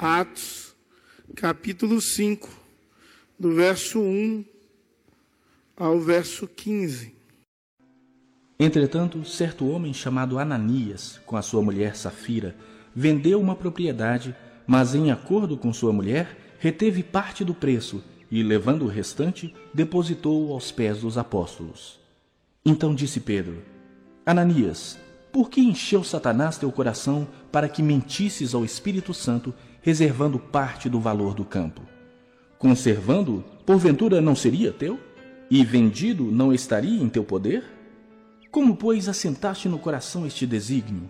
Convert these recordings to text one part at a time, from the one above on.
Atos, capítulo 5, do verso 1 ao verso 15. Entretanto, certo homem chamado Ananias, com a sua mulher Safira, vendeu uma propriedade, mas em acordo com sua mulher, reteve parte do preço e, levando o restante, depositou-o aos pés dos apóstolos. Então disse Pedro: Ananias, por que encheu Satanás teu coração para que mentisses ao Espírito Santo, reservando parte do valor do campo? Conservando-o, porventura não seria teu? E vendido não estaria em teu poder? Como, pois, assentaste no coração este desígnio?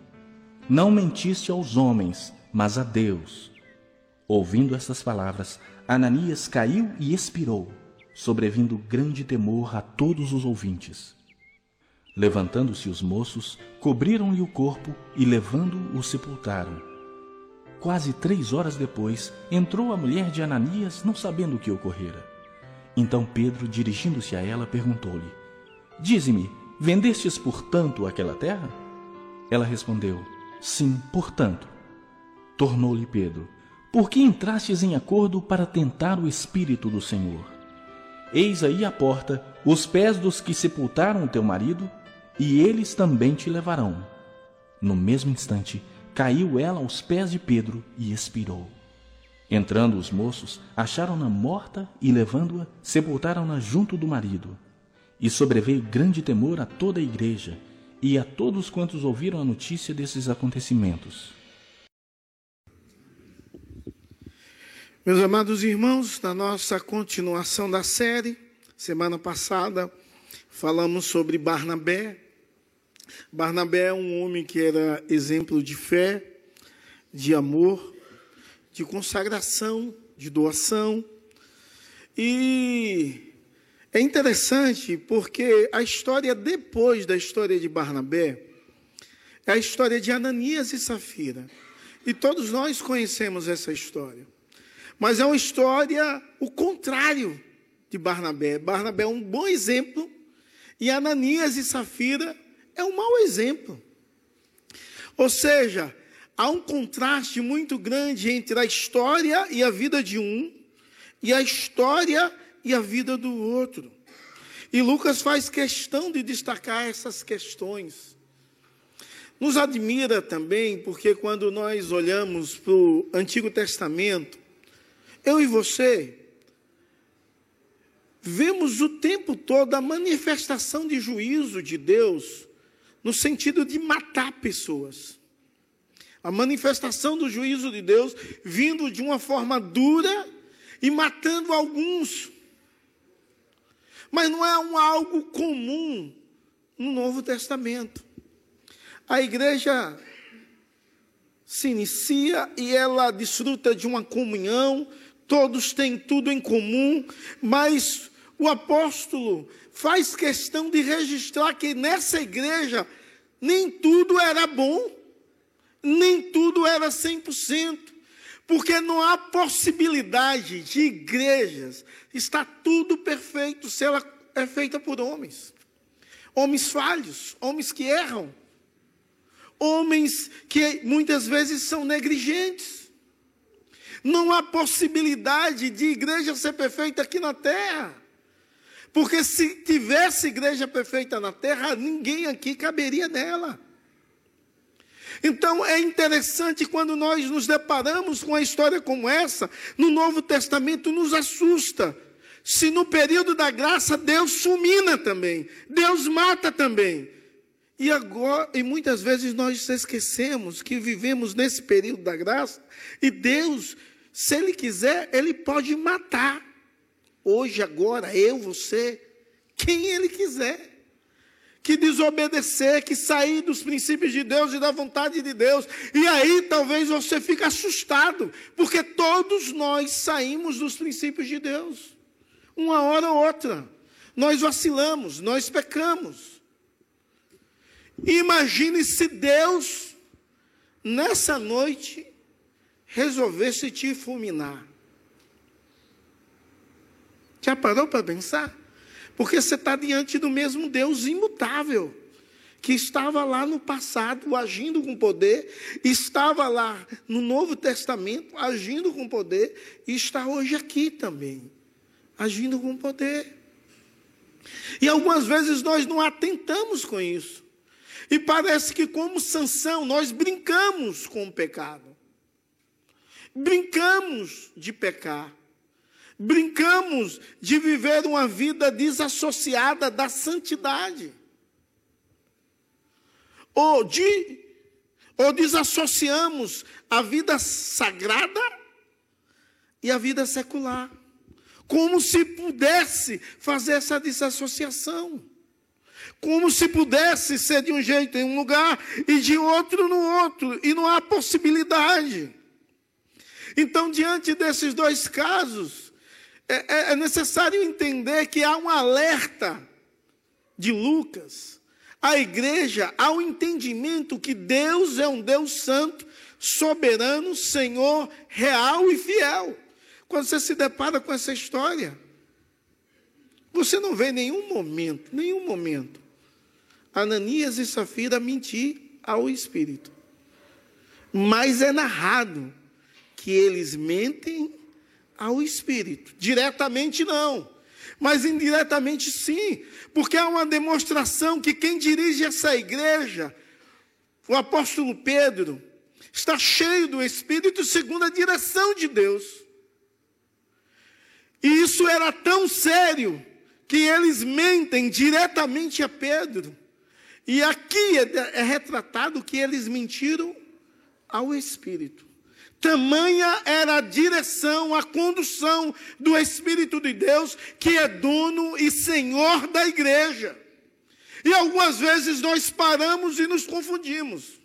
Não mentiste aos homens, mas a Deus. Ouvindo estas palavras, Ananias caiu e expirou, sobrevindo grande temor a todos os ouvintes. Levantando-se os moços, cobriram-lhe o corpo e, levando-o, sepultaram. Quase três horas depois, entrou a mulher de Ananias, não sabendo o que ocorrera. Então Pedro, dirigindo-se a ela, perguntou-lhe: Dize-me, vendestes por tanto aquela terra? Ela respondeu: Sim, portanto. Tornou-lhe Pedro: por que entrastes em acordo para tentar o Espírito do Senhor? Eis aí a porta, os pés dos que sepultaram o teu marido, e eles também te levarão. No mesmo instante, caiu ela aos pés de Pedro e expirou. Entrando os moços, acharam-na morta e, levando-a, sepultaram-na junto do marido. E sobreveio grande temor a toda a igreja e a todos quantos ouviram a notícia desses acontecimentos. Meus amados irmãos, na nossa continuação da série, semana passada falamos sobre Barnabé. Barnabé é um homem que era exemplo de fé, de amor, de consagração, de doação. E é interessante porque a história depois da história de Barnabé é a história de Ananias e Safira. E todos nós conhecemos essa história. Mas é uma história o contrário de Barnabé. Barnabé é um bom exemplo e Ananias e Safira é um mau exemplo. Ou seja, há um contraste muito grande entre a história e a vida de um e a história e a vida do outro. E Lucas faz questão de destacar essas questões. Nos admira também, porque quando nós olhamos para o Antigo Testamento, eu e você vemos o tempo todo a manifestação de juízo de Deus no sentido de matar pessoas. A manifestação do juízo de Deus vindo de uma forma dura e matando alguns. Mas não é um algo comum no Novo Testamento. A igreja se inicia e ela desfruta de uma comunhão, todos têm tudo em comum, mas o apóstolo faz questão de registrar que nessa igreja nem tudo era bom, nem tudo era 100%, porque não há possibilidade de igrejas está tudo perfeito se ela é feita por homens. Homens falhos, homens que erram, homens que muitas vezes são negligentes. Não há possibilidade de igreja ser perfeita aqui na terra. Porque se tivesse igreja perfeita na terra, ninguém aqui caberia nela. Então é interessante quando nós nos deparamos com uma história como essa, no Novo Testamento nos assusta. Se no período da graça Deus fulmina também, Deus mata também. E agora, e muitas vezes nós esquecemos que vivemos nesse período da graça e Deus se ele quiser, ele pode matar. Hoje, agora, eu, você, quem ele quiser. Que desobedecer, que sair dos princípios de Deus e da vontade de Deus. E aí talvez você fique assustado, porque todos nós saímos dos princípios de Deus. Uma hora ou outra. Nós vacilamos, nós pecamos. Imagine se Deus, nessa noite, resolvesse te fulminar. Já parou para pensar? Porque você está diante do mesmo Deus imutável, que estava lá no passado agindo com poder, estava lá no Novo Testamento agindo com poder e está hoje aqui também, agindo com poder. E algumas vezes nós não atentamos com isso. E parece que, como sanção, nós brincamos com o pecado. Brincamos de pecar. Brincamos de viver uma vida desassociada da santidade. Ou, de, ou desassociamos a vida sagrada e a vida secular. Como se pudesse fazer essa desassociação. Como se pudesse ser de um jeito em um lugar e de outro no outro. E não há possibilidade. Então, diante desses dois casos, é, é, é necessário entender que há um alerta de Lucas à igreja ao entendimento que Deus é um Deus santo, soberano, Senhor, real e fiel. Quando você se depara com essa história, você não vê nenhum momento, nenhum momento, Ananias e Safira mentir ao Espírito. Mas é narrado que eles mentem ao Espírito. Diretamente não, mas indiretamente sim, porque há uma demonstração que quem dirige essa igreja, o apóstolo Pedro, está cheio do Espírito segundo a direção de Deus. E isso era tão sério que eles mentem diretamente a Pedro. E aqui é, é retratado que eles mentiram ao Espírito. Tamanha era a direção, a condução do Espírito de Deus, que é dono e senhor da igreja. E algumas vezes nós paramos e nos confundimos.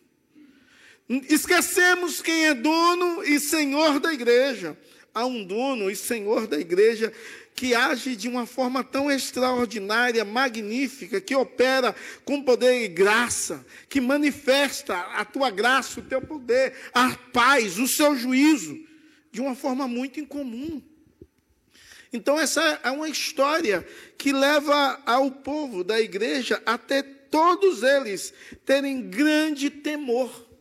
Esquecemos quem é dono e senhor da igreja há um dono e senhor da igreja que age de uma forma tão extraordinária, magnífica, que opera com poder e graça, que manifesta a tua graça, o teu poder, a paz, o seu juízo, de uma forma muito incomum. Então, essa é uma história que leva ao povo da igreja até todos eles terem grande temor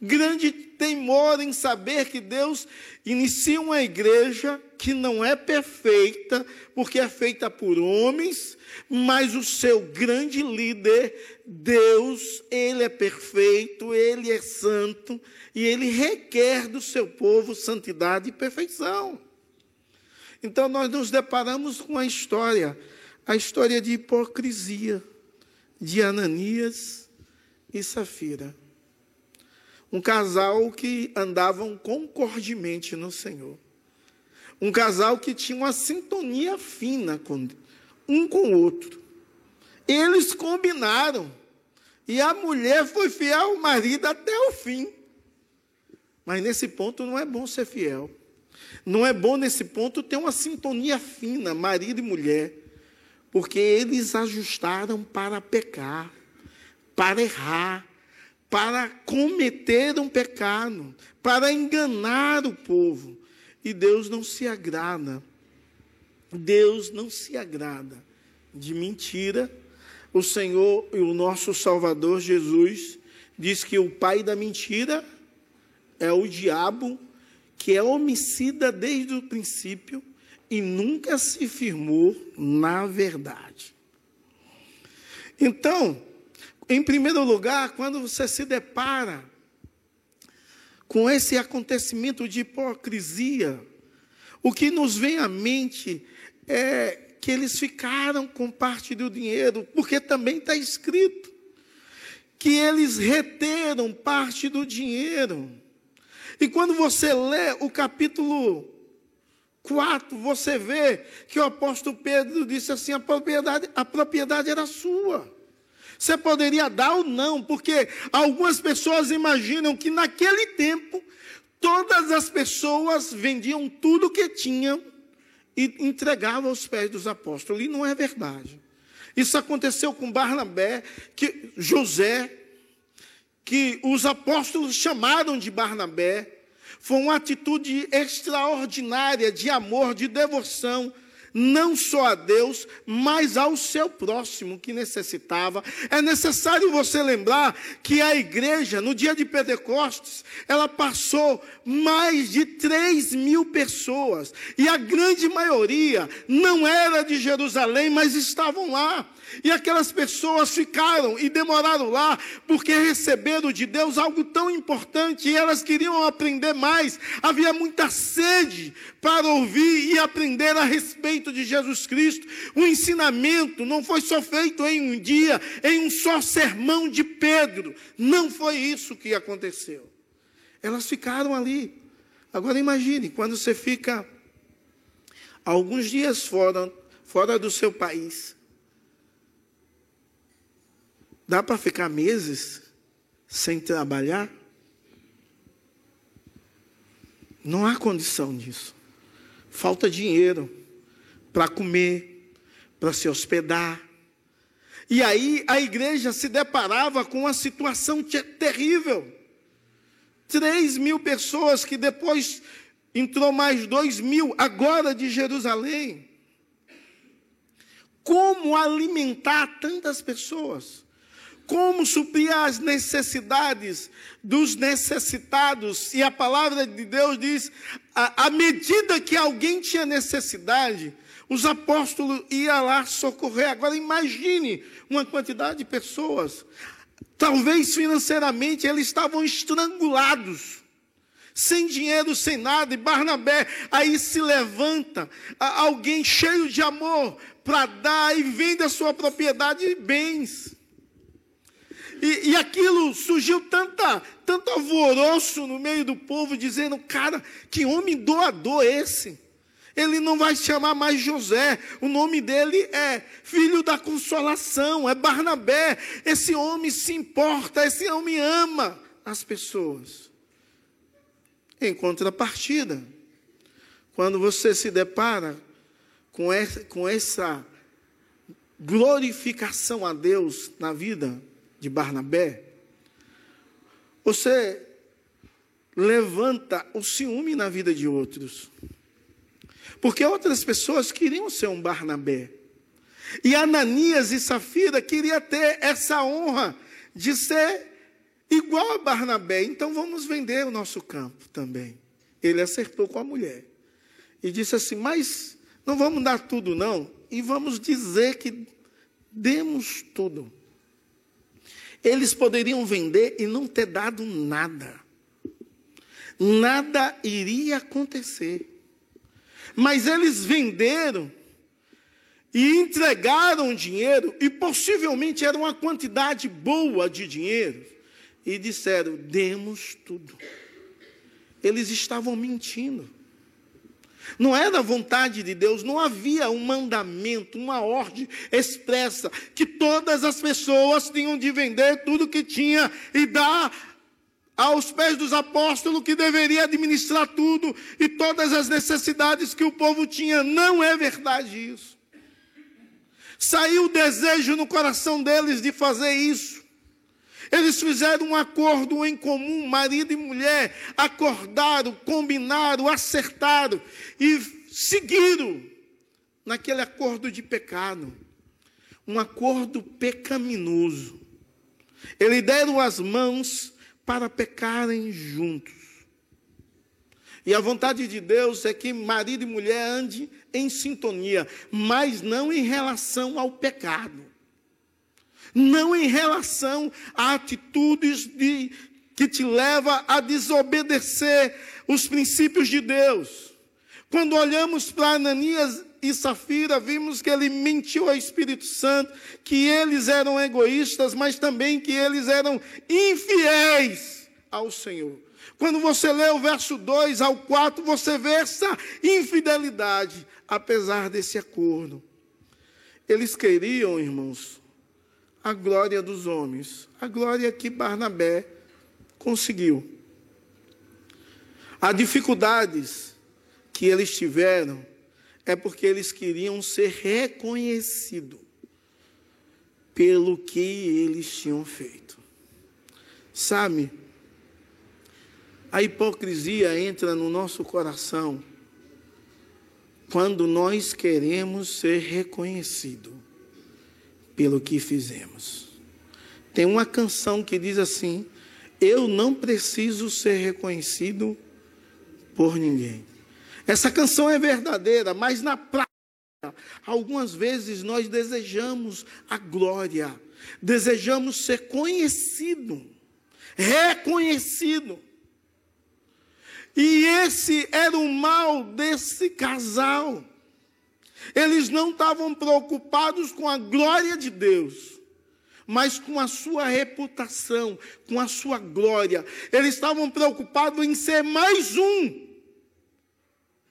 grande temor em saber que Deus inicia uma igreja que não é perfeita, porque é feita por homens, mas o seu grande líder, Deus, ele é perfeito, ele é santo, e ele requer do seu povo santidade e perfeição. Então nós nos deparamos com a história, a história de hipocrisia de Ananias e Safira. Um casal que andavam concordemente no Senhor. Um casal que tinha uma sintonia fina com, um com o outro. Eles combinaram. E a mulher foi fiel ao marido até o fim. Mas nesse ponto não é bom ser fiel. Não é bom nesse ponto ter uma sintonia fina, marido e mulher. Porque eles ajustaram para pecar, para errar, para cometer um pecado, para enganar o povo. E Deus não se agrada. Deus não se agrada de mentira. O Senhor e o nosso Salvador Jesus diz que o pai da mentira é o diabo, que é homicida desde o princípio e nunca se firmou na verdade. Então, em primeiro lugar, quando você se depara com esse acontecimento de hipocrisia, o que nos vem à mente é que eles ficaram com parte do dinheiro, porque também está escrito que eles reteram parte do dinheiro. E quando você lê o capítulo 4, você vê que o apóstolo Pedro disse assim: a propriedade, a propriedade era sua. Você poderia dar ou não, porque algumas pessoas imaginam que naquele tempo todas as pessoas vendiam tudo que tinham e entregavam aos pés dos apóstolos. E não é verdade. Isso aconteceu com Barnabé, que José, que os apóstolos chamaram de Barnabé. Foi uma atitude extraordinária de amor, de devoção, não só a Deus, mas ao seu próximo que necessitava. É necessário você lembrar que a igreja, no dia de Pentecostes, ela passou mais de 3 mil pessoas, e a grande maioria não era de Jerusalém, mas estavam lá. E aquelas pessoas ficaram e demoraram lá porque receberam de Deus algo tão importante e elas queriam aprender mais. Havia muita sede para ouvir e aprender a respeito de Jesus Cristo. O ensinamento não foi só feito em um dia, em um só sermão de Pedro. Não foi isso que aconteceu. Elas ficaram ali. Agora imagine, quando você fica alguns dias fora, fora do seu país, Dá para ficar meses sem trabalhar? Não há condição disso. Falta dinheiro para comer, para se hospedar. E aí a igreja se deparava com uma situação terrível. Três mil pessoas que depois entrou mais dois mil, agora de Jerusalém. Como alimentar tantas pessoas? Como suprir as necessidades dos necessitados. E a palavra de Deus diz: à medida que alguém tinha necessidade, os apóstolos iam lá socorrer. Agora imagine uma quantidade de pessoas. Talvez financeiramente eles estavam estrangulados, sem dinheiro, sem nada. E Barnabé aí se levanta, alguém cheio de amor, para dar e vende a sua propriedade e bens. E, e aquilo surgiu tanta, tanto alvoroço no meio do povo, dizendo: cara, que homem doador esse? Ele não vai se chamar mais José, o nome dele é Filho da Consolação, é Barnabé. Esse homem se importa, esse homem ama as pessoas. Em contrapartida, quando você se depara com essa, com essa glorificação a Deus na vida de Barnabé, você levanta o ciúme na vida de outros. Porque outras pessoas queriam ser um Barnabé. E Ananias e Safira queriam ter essa honra de ser igual a Barnabé. Então vamos vender o nosso campo também. Ele acertou com a mulher. E disse assim: Mas não vamos dar tudo, não. E vamos dizer que demos tudo. Eles poderiam vender e não ter dado nada. Nada iria acontecer. Mas eles venderam e entregaram dinheiro, e possivelmente era uma quantidade boa de dinheiro, e disseram: demos tudo. Eles estavam mentindo. Não era vontade de Deus, não havia um mandamento, uma ordem expressa que todas as pessoas tinham de vender tudo que tinha e dar aos pés dos apóstolos que deveria administrar tudo e todas as necessidades que o povo tinha. Não é verdade isso. Saiu o desejo no coração deles de fazer isso. Eles fizeram um acordo em comum, marido e mulher, acordaram, combinaram, acertaram e seguiram naquele acordo de pecado, um acordo pecaminoso. Eles deram as mãos para pecarem juntos. E a vontade de Deus é que marido e mulher andem em sintonia, mas não em relação ao pecado não em relação a atitudes de, que te leva a desobedecer os princípios de Deus. Quando olhamos para Ananias e Safira, vimos que ele mentiu ao Espírito Santo, que eles eram egoístas, mas também que eles eram infiéis ao Senhor. Quando você lê o verso 2 ao 4, você vê essa infidelidade, apesar desse acordo. Eles queriam, irmãos, a glória dos homens, a glória que Barnabé conseguiu. As dificuldades que eles tiveram é porque eles queriam ser reconhecidos pelo que eles tinham feito. Sabe, a hipocrisia entra no nosso coração quando nós queremos ser reconhecido pelo que fizemos. Tem uma canção que diz assim: Eu não preciso ser reconhecido por ninguém. Essa canção é verdadeira, mas na prática, algumas vezes nós desejamos a glória, desejamos ser conhecido, reconhecido. E esse era o mal desse casal. Eles não estavam preocupados com a glória de Deus, mas com a sua reputação, com a sua glória. Eles estavam preocupados em ser mais um,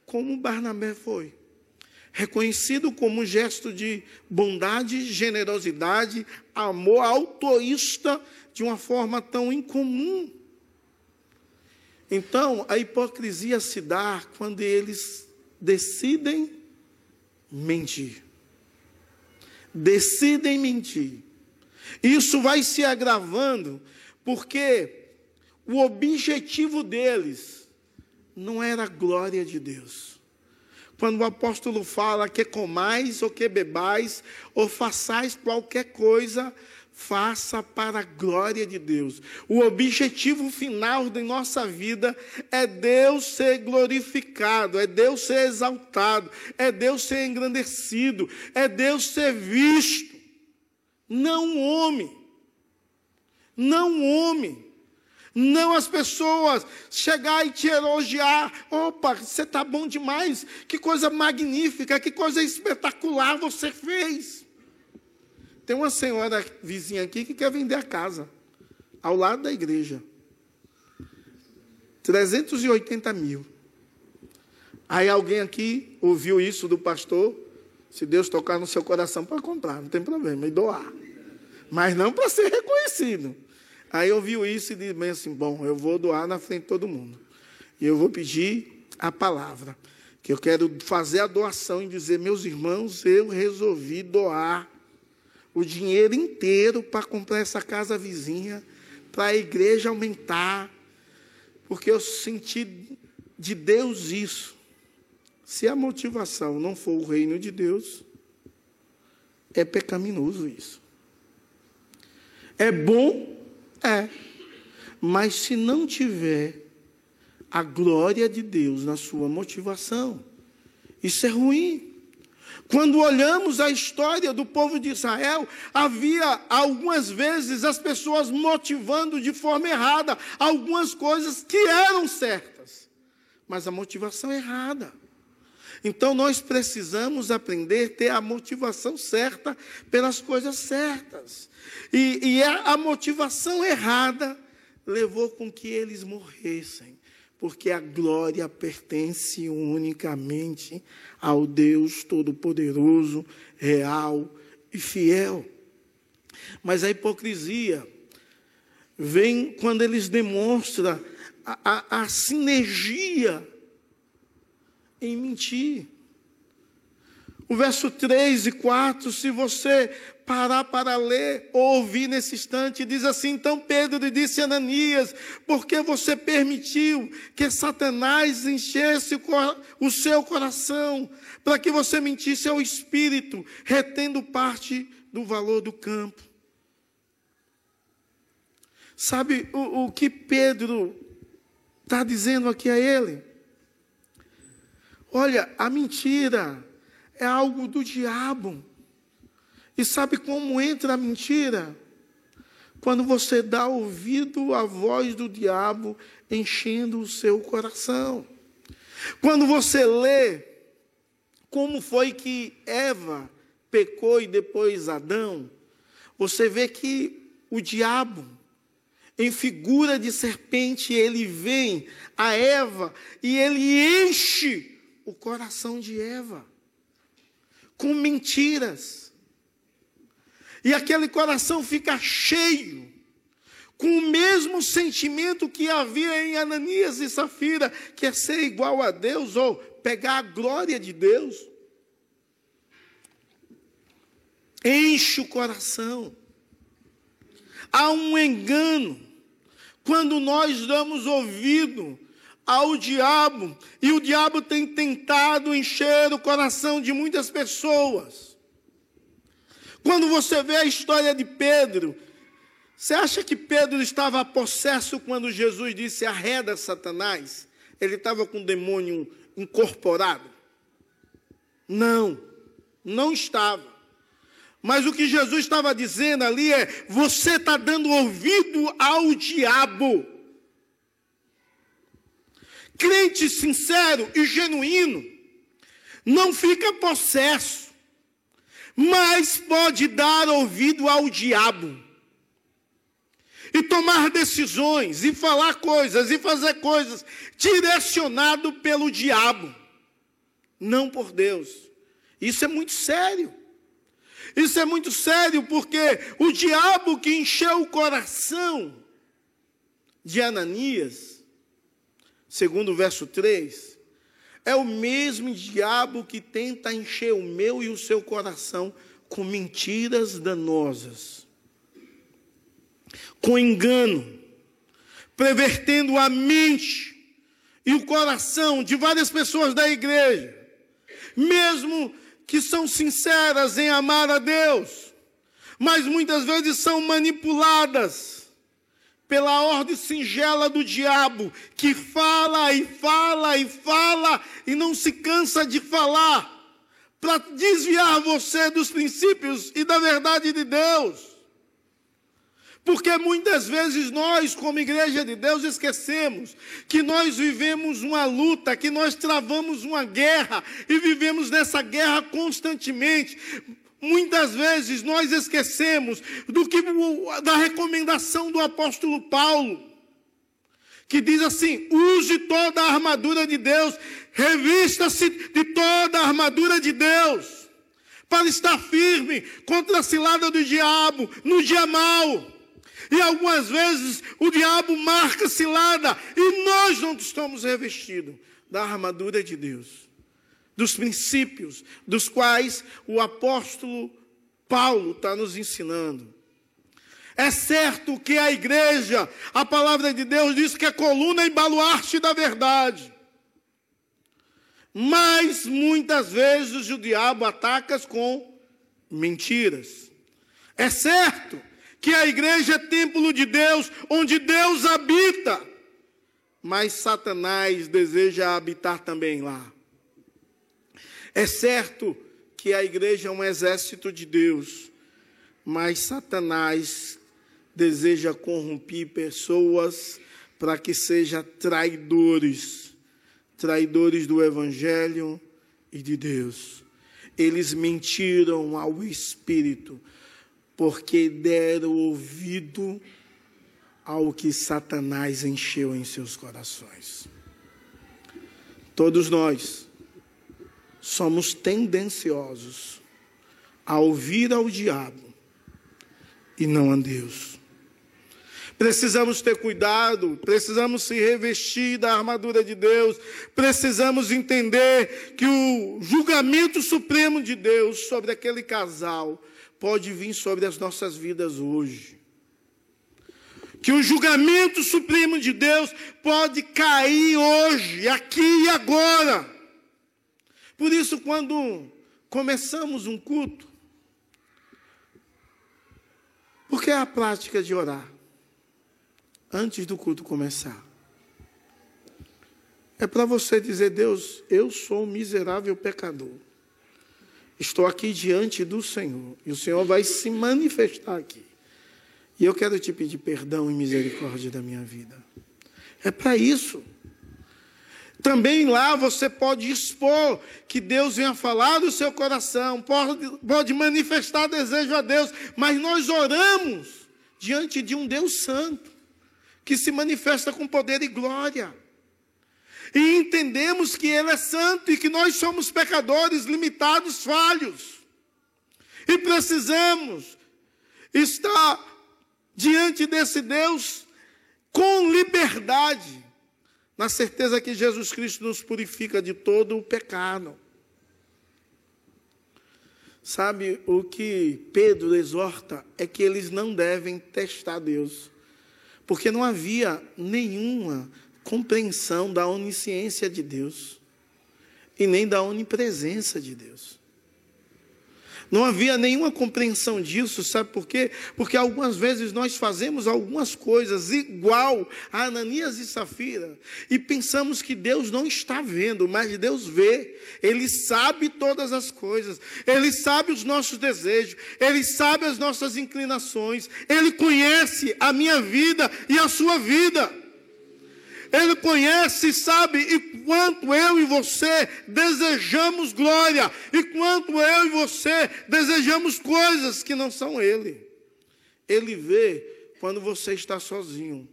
como Barnabé foi. Reconhecido como um gesto de bondade, generosidade, amor altruísta de uma forma tão incomum. Então, a hipocrisia se dá quando eles decidem mentir. Decidem mentir. Isso vai se agravando porque o objetivo deles não era a glória de Deus. Quando o apóstolo fala que comais ou que bebais ou façais qualquer coisa, faça para a glória de Deus. O objetivo final de nossa vida é Deus ser glorificado, é Deus ser exaltado, é Deus ser engrandecido, é Deus ser visto. Não o homem. Não o homem. Não as pessoas chegar e te elogiar. Opa, você está bom demais. Que coisa magnífica, que coisa espetacular você fez. Tem uma senhora vizinha aqui que quer vender a casa, ao lado da igreja. 380 mil. Aí alguém aqui ouviu isso do pastor. Se Deus tocar no seu coração para comprar, não tem problema, e doar. Mas não para ser reconhecido. Aí ouviu isso e disse bem assim: bom, eu vou doar na frente de todo mundo. E eu vou pedir a palavra. Que eu quero fazer a doação e dizer, meus irmãos, eu resolvi doar o dinheiro inteiro para comprar essa casa vizinha, para a igreja aumentar, porque eu senti de Deus isso. Se a motivação não for o reino de Deus, é pecaminoso isso. É bom? É. Mas se não tiver a glória de Deus na sua motivação, isso é ruim. Quando olhamos a história do povo de Israel, havia algumas vezes as pessoas motivando de forma errada algumas coisas que eram certas, mas a motivação é errada. Então nós precisamos aprender a ter a motivação certa pelas coisas certas. E, e a motivação errada levou com que eles morressem porque a glória pertence unicamente ao Deus Todo-Poderoso, real e fiel. Mas a hipocrisia vem quando eles demonstram a, a, a sinergia em mentir. O verso 3 e 4, se você parar para ler ou ouvir nesse instante, diz assim: Então Pedro disse a Ananias: Por que você permitiu que Satanás enchesse o seu coração, para que você mentisse ao espírito, retendo parte do valor do campo? Sabe o, o que Pedro está dizendo aqui a ele? Olha, a mentira é algo do diabo. E sabe como entra a mentira? Quando você dá ouvido à voz do diabo enchendo o seu coração. Quando você lê como foi que Eva pecou e depois Adão, você vê que o diabo, em figura de serpente, ele vem a Eva e ele enche o coração de Eva com mentiras. E aquele coração fica cheio, com o mesmo sentimento que havia em Ananias e Safira, que é ser igual a Deus ou pegar a glória de Deus. Enche o coração. Há um engano quando nós damos ouvido ao diabo, e o diabo tem tentado encher o coração de muitas pessoas. Quando você vê a história de Pedro, você acha que Pedro estava possesso quando Jesus disse arreda Satanás? Ele estava com o demônio incorporado? Não, não estava. Mas o que Jesus estava dizendo ali é: você está dando ouvido ao diabo. Crente sincero e genuíno não fica possesso, mas pode dar ouvido ao diabo. E tomar decisões, e falar coisas, e fazer coisas, direcionado pelo diabo, não por Deus. Isso é muito sério. Isso é muito sério porque o diabo que encheu o coração de Ananias, segundo o verso 3, é o mesmo diabo que tenta encher o meu e o seu coração com mentiras danosas, com engano, pervertendo a mente e o coração de várias pessoas da igreja, mesmo que são sinceras em amar a Deus, mas muitas vezes são manipuladas pela ordem singela do diabo, que fala e fala e fala e não se cansa de falar, para desviar você dos princípios e da verdade de Deus. Porque muitas vezes nós, como igreja de Deus, esquecemos que nós vivemos uma luta, que nós travamos uma guerra e vivemos nessa guerra constantemente. Muitas vezes nós esquecemos do que da recomendação do apóstolo Paulo, que diz assim: use toda a armadura de Deus, revista-se de toda a armadura de Deus, para estar firme contra a cilada do diabo no dia mau. E algumas vezes o diabo marca cilada e nós não estamos revestidos da armadura de Deus, dos princípios dos quais o apóstolo Paulo está nos ensinando. É certo que a igreja, a palavra de Deus diz que é coluna e baluarte da verdade. Mas muitas vezes o diabo ataca com mentiras. É certo que a igreja é templo de Deus, onde Deus habita. Mas Satanás deseja habitar também lá. É certo que a igreja é um exército de Deus, mas Satanás deseja corromper pessoas para que sejam traidores, traidores do evangelho e de Deus. Eles mentiram ao espírito porque deram ouvido ao que Satanás encheu em seus corações. Todos nós somos tendenciosos a ouvir ao diabo e não a Deus. Precisamos ter cuidado, precisamos se revestir da armadura de Deus, precisamos entender que o julgamento supremo de Deus sobre aquele casal pode vir sobre as nossas vidas hoje. Que o julgamento supremo de Deus pode cair hoje, aqui e agora. Por isso, quando começamos um culto, por que a prática de orar antes do culto começar? É para você dizer, Deus, eu sou um miserável pecador. Estou aqui diante do Senhor e o Senhor vai se manifestar aqui. E eu quero te pedir perdão e misericórdia da minha vida. É para isso. Também lá você pode expor que Deus venha falar do seu coração, pode, pode manifestar desejo a Deus, mas nós oramos diante de um Deus santo, que se manifesta com poder e glória e entendemos que Ele é santo e que nós somos pecadores, limitados, falhos. E precisamos estar diante desse Deus com liberdade, na certeza que Jesus Cristo nos purifica de todo o pecado. Sabe, o que Pedro exorta é que eles não devem testar Deus, porque não havia nenhuma compreensão da onisciência de Deus e nem da onipresença de Deus. Não havia nenhuma compreensão disso, sabe por quê? Porque algumas vezes nós fazemos algumas coisas igual a Ananias e Safira e pensamos que Deus não está vendo, mas Deus vê. Ele sabe todas as coisas, ele sabe os nossos desejos, ele sabe as nossas inclinações, ele conhece a minha vida e a sua vida. Ele conhece e sabe e quanto eu e você desejamos glória, e quanto eu e você desejamos coisas que não são Ele. Ele vê quando você está sozinho,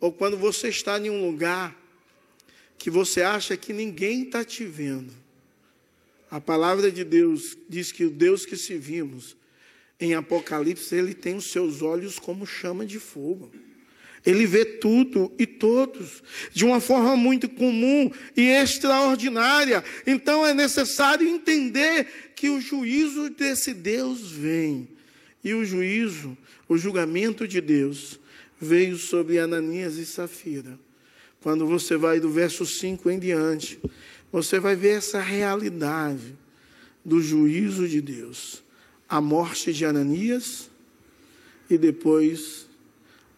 ou quando você está em um lugar que você acha que ninguém está te vendo. A palavra de Deus diz que o Deus que se vimos em Apocalipse, ele tem os seus olhos como chama de fogo. Ele vê tudo e todos de uma forma muito comum e extraordinária. Então é necessário entender que o juízo desse Deus vem. E o juízo, o julgamento de Deus, veio sobre Ananias e Safira. Quando você vai do verso 5 em diante, você vai ver essa realidade do juízo de Deus. A morte de Ananias e depois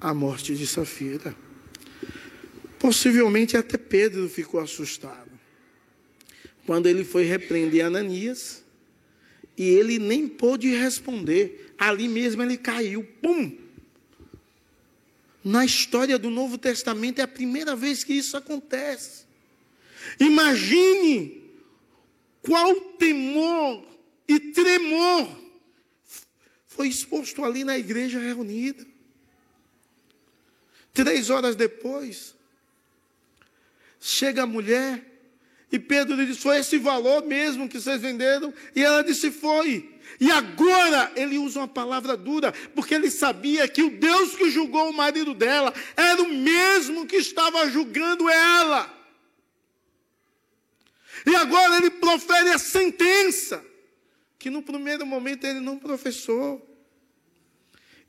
a morte de Safira. Possivelmente até Pedro ficou assustado. Quando ele foi repreender Ananias, e ele nem pôde responder, ali mesmo ele caiu, pum! Na história do Novo Testamento é a primeira vez que isso acontece. Imagine qual temor e tremor foi exposto ali na igreja reunida. Três horas depois, chega a mulher e Pedro lhe diz: Foi esse valor mesmo que vocês venderam? E ela disse: Foi. E agora ele usa uma palavra dura, porque ele sabia que o Deus que julgou o marido dela era o mesmo que estava julgando ela. E agora ele profere a sentença, que no primeiro momento ele não professou.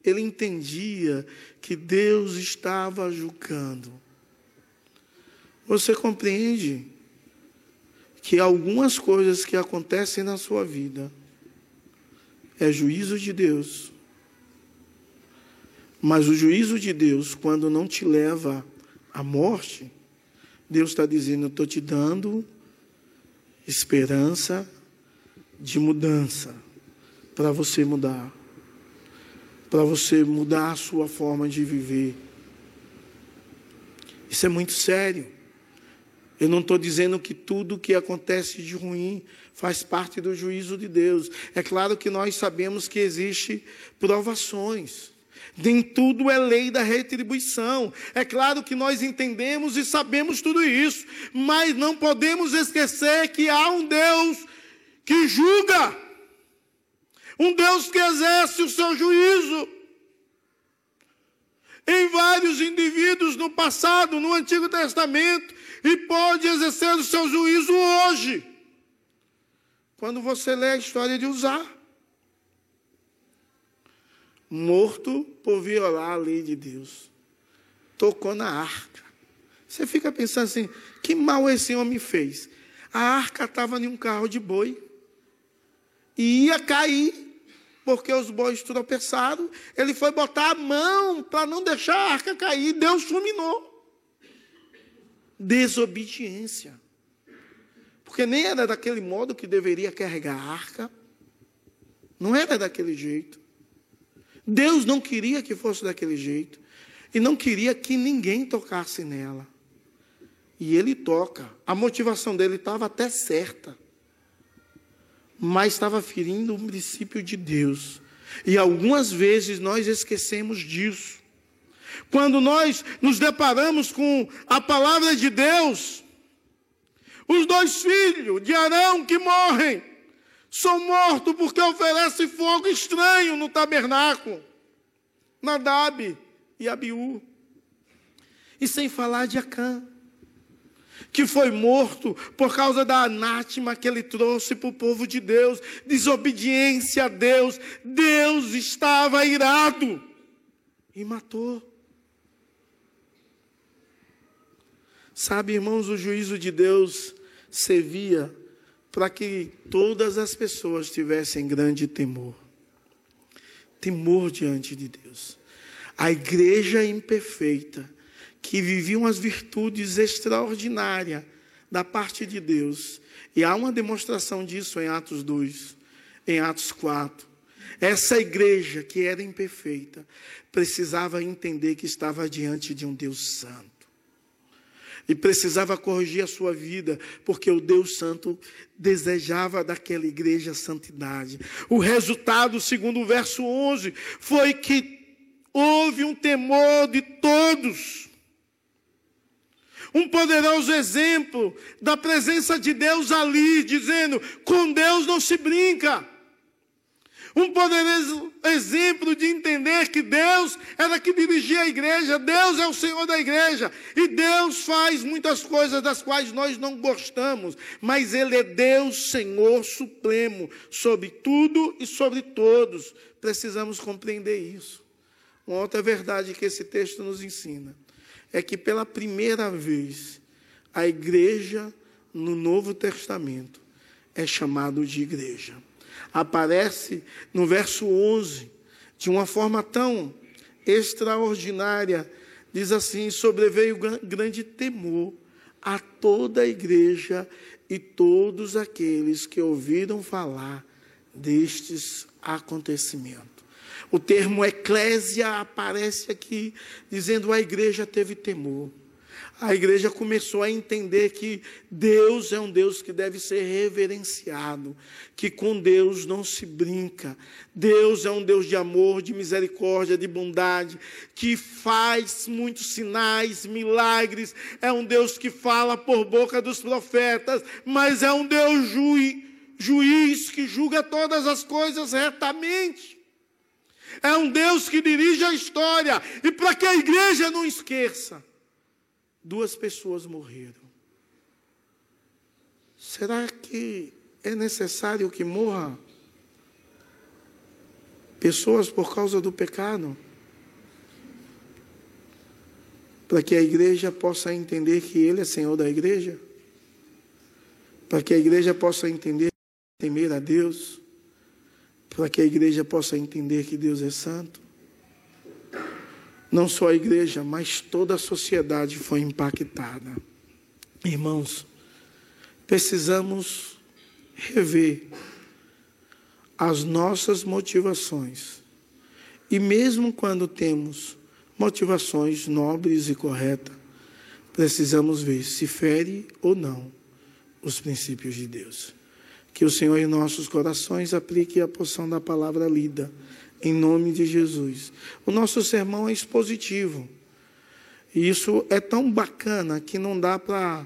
Ele entendia que Deus estava julgando. Você compreende que algumas coisas que acontecem na sua vida é juízo de Deus. Mas o juízo de Deus, quando não te leva à morte, Deus está dizendo: Eu estou te dando esperança de mudança para você mudar para você mudar a sua forma de viver. Isso é muito sério. Eu não estou dizendo que tudo que acontece de ruim faz parte do juízo de Deus. É claro que nós sabemos que existe provações. Nem tudo é lei da retribuição. É claro que nós entendemos e sabemos tudo isso, mas não podemos esquecer que há um Deus que julga. Um Deus que exerce o seu juízo em vários indivíduos no passado, no Antigo Testamento, e pode exercer o seu juízo hoje. Quando você lê a história de Usar, morto por violar a lei de Deus, tocou na arca. Você fica pensando assim: que mal esse homem fez? A arca estava em um carro de boi e ia cair porque os bois tropeçaram, ele foi botar a mão para não deixar a arca cair, Deus fulminou. Desobediência. Porque nem era daquele modo que deveria carregar a arca, não era daquele jeito. Deus não queria que fosse daquele jeito, e não queria que ninguém tocasse nela. E ele toca. A motivação dele estava até certa mas estava ferindo um princípio de Deus. E algumas vezes nós esquecemos disso. Quando nós nos deparamos com a palavra de Deus, os dois filhos de Arão que morrem são mortos porque oferecem fogo estranho no tabernáculo. Nadab e Abiú. E sem falar de Acã que foi morto por causa da anátema que ele trouxe para o povo de Deus, desobediência a Deus. Deus estava irado e matou. Sabe, irmãos, o juízo de Deus servia para que todas as pessoas tivessem grande temor. Temor diante de Deus. A igreja imperfeita, que viviam as virtudes extraordinárias da parte de Deus. E há uma demonstração disso em Atos 2, em Atos 4. Essa igreja que era imperfeita precisava entender que estava diante de um Deus santo. E precisava corrigir a sua vida, porque o Deus Santo desejava daquela igreja santidade. O resultado, segundo o verso 11, foi que houve um temor de todos. Um poderoso exemplo da presença de Deus ali, dizendo: com Deus não se brinca. Um poderoso exemplo de entender que Deus era que dirigia a igreja, Deus é o Senhor da igreja, e Deus faz muitas coisas das quais nós não gostamos, mas Ele é Deus, Senhor supremo, sobre tudo e sobre todos. Precisamos compreender isso. Uma outra verdade que esse texto nos ensina é que pela primeira vez a igreja no Novo Testamento é chamado de igreja aparece no verso 11, de uma forma tão extraordinária. Diz assim: sobreveio grande temor a toda a igreja e todos aqueles que ouviram falar destes acontecimentos. O termo eclésia aparece aqui, dizendo a igreja teve temor a igreja começou a entender que Deus é um Deus que deve ser reverenciado, que com Deus não se brinca. Deus é um Deus de amor, de misericórdia, de bondade, que faz muitos sinais, milagres. É um Deus que fala por boca dos profetas, mas é um Deus juiz, juiz que julga todas as coisas retamente. É um Deus que dirige a história, e para que a igreja não esqueça duas pessoas morreram. Será que é necessário que morra pessoas por causa do pecado? Para que a igreja possa entender que Ele é Senhor da igreja? Para que a igreja possa entender temer a Deus? Para que a igreja possa entender que Deus é santo? Não só a igreja, mas toda a sociedade foi impactada. Irmãos, precisamos rever as nossas motivações. E mesmo quando temos motivações nobres e corretas, precisamos ver se fere ou não os princípios de Deus. Que o Senhor em nossos corações aplique a porção da palavra lida em nome de Jesus. O nosso sermão é expositivo. E isso é tão bacana que não dá para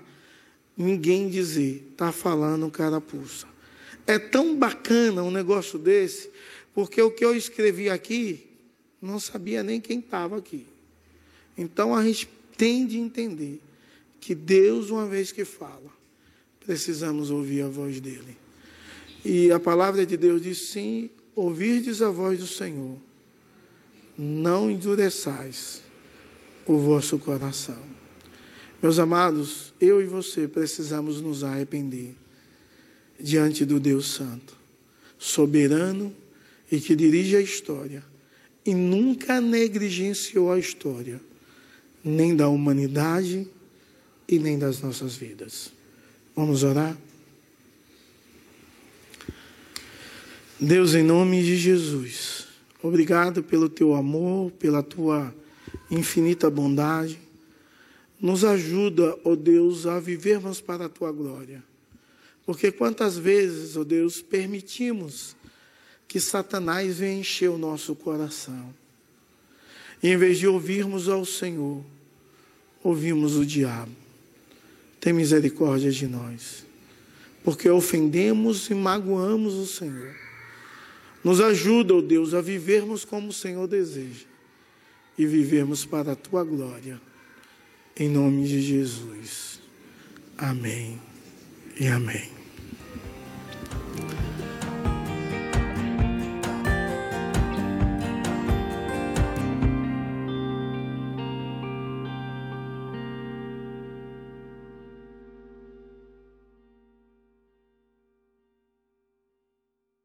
ninguém dizer, está falando carapuça. É tão bacana um negócio desse, porque o que eu escrevi aqui, não sabia nem quem estava aqui. Então a gente tem de entender que Deus, uma vez que fala, precisamos ouvir a voz dele. E a palavra de Deus diz sim, ouvirdes a voz do Senhor, não endureçais o vosso coração. Meus amados, eu e você precisamos nos arrepender diante do Deus Santo, soberano e que dirige a história, e nunca negligenciou a história, nem da humanidade e nem das nossas vidas. Vamos orar? Deus, em nome de Jesus, obrigado pelo teu amor, pela tua infinita bondade. Nos ajuda, ó oh Deus, a vivermos para a tua glória. Porque quantas vezes, ó oh Deus, permitimos que Satanás venha encher o nosso coração. E em vez de ouvirmos ao Senhor, ouvimos o diabo. Tem misericórdia de nós. Porque ofendemos e magoamos o Senhor. Nos ajuda, ó oh Deus, a vivermos como o Senhor deseja e vivermos para a tua glória. Em nome de Jesus. Amém e amém.